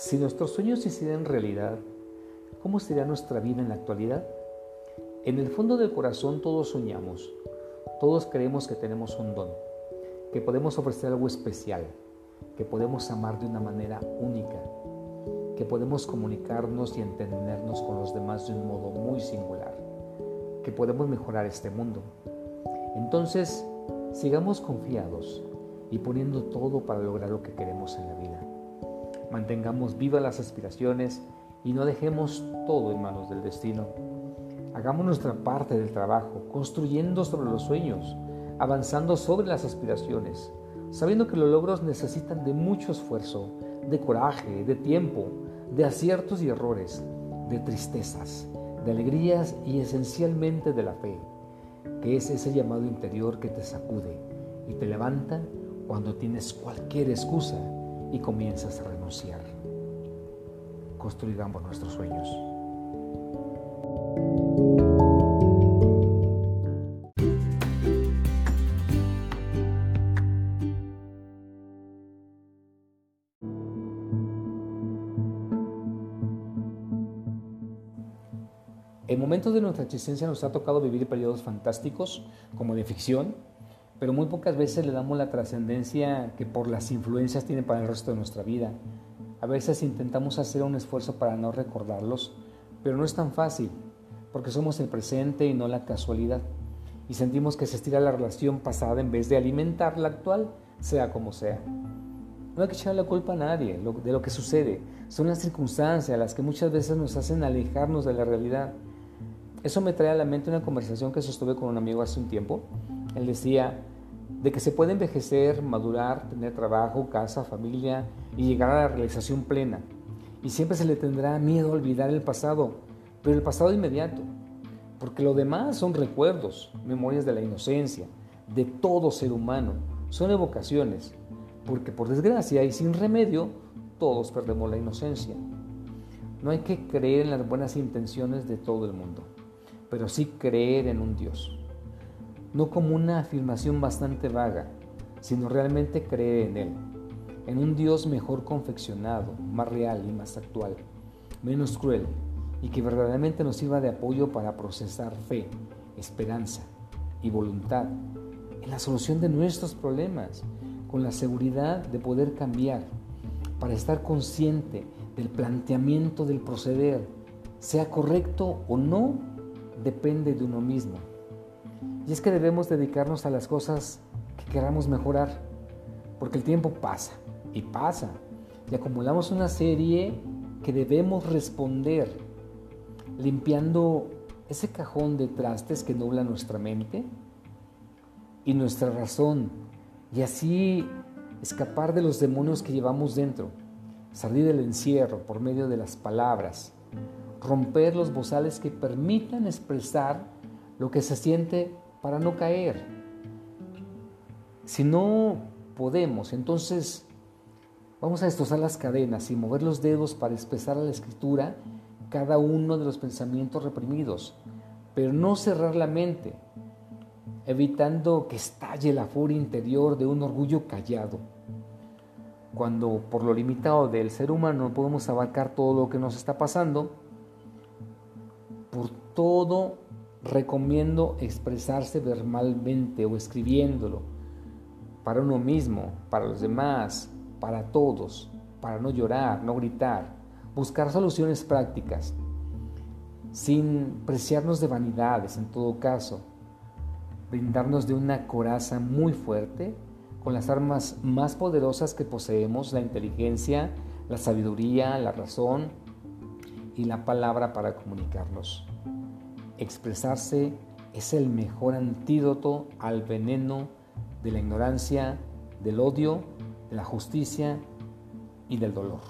Si nuestros sueños se hicieran realidad, ¿cómo sería nuestra vida en la actualidad? En el fondo del corazón todos soñamos, todos creemos que tenemos un don, que podemos ofrecer algo especial, que podemos amar de una manera única, que podemos comunicarnos y entendernos con los demás de un modo muy singular, que podemos mejorar este mundo. Entonces, sigamos confiados y poniendo todo para lograr lo que queremos en la vida. Mantengamos vivas las aspiraciones y no dejemos todo en manos del destino. Hagamos nuestra parte del trabajo, construyendo sobre los sueños, avanzando sobre las aspiraciones, sabiendo que los logros necesitan de mucho esfuerzo, de coraje, de tiempo, de aciertos y errores, de tristezas, de alegrías y esencialmente de la fe, que es ese llamado interior que te sacude y te levanta cuando tienes cualquier excusa y comienzas a renunciar. Construyamos nuestros sueños. En momentos de nuestra existencia nos ha tocado vivir periodos fantásticos, como de ficción, pero muy pocas veces le damos la trascendencia que por las influencias tiene para el resto de nuestra vida. A veces intentamos hacer un esfuerzo para no recordarlos, pero no es tan fácil, porque somos el presente y no la casualidad, y sentimos que se estira la relación pasada en vez de alimentar la actual, sea como sea. No hay que echar la culpa a nadie de lo que sucede, son las circunstancias las que muchas veces nos hacen alejarnos de la realidad. Eso me trae a la mente una conversación que sostuve con un amigo hace un tiempo. Él decía, de que se puede envejecer, madurar, tener trabajo, casa, familia y llegar a la realización plena. Y siempre se le tendrá miedo a olvidar el pasado, pero el pasado inmediato, porque lo demás son recuerdos, memorias de la inocencia, de todo ser humano, son evocaciones, porque por desgracia y sin remedio, todos perdemos la inocencia. No hay que creer en las buenas intenciones de todo el mundo, pero sí creer en un Dios no como una afirmación bastante vaga, sino realmente creer en Él, en un Dios mejor confeccionado, más real y más actual, menos cruel, y que verdaderamente nos sirva de apoyo para procesar fe, esperanza y voluntad en la solución de nuestros problemas, con la seguridad de poder cambiar, para estar consciente del planteamiento del proceder, sea correcto o no, depende de uno mismo y es que debemos dedicarnos a las cosas que queramos mejorar, porque el tiempo pasa y pasa, y acumulamos una serie que debemos responder, limpiando ese cajón de trastes que nubla nuestra mente y nuestra razón, y así escapar de los demonios que llevamos dentro, salir del encierro por medio de las palabras, romper los bozales que permitan expresar lo que se siente para no caer. Si no podemos, entonces vamos a destrozar las cadenas y mover los dedos para expresar a la escritura cada uno de los pensamientos reprimidos, pero no cerrar la mente, evitando que estalle la furia interior de un orgullo callado. Cuando por lo limitado del ser humano no podemos abarcar todo lo que nos está pasando, por todo recomiendo expresarse verbalmente o escribiéndolo para uno mismo, para los demás, para todos, para no llorar, no gritar, buscar soluciones prácticas, sin preciarnos de vanidades en todo caso, brindarnos de una coraza muy fuerte con las armas más poderosas que poseemos, la inteligencia, la sabiduría, la razón y la palabra para comunicarnos. Expresarse es el mejor antídoto al veneno de la ignorancia, del odio, de la justicia y del dolor.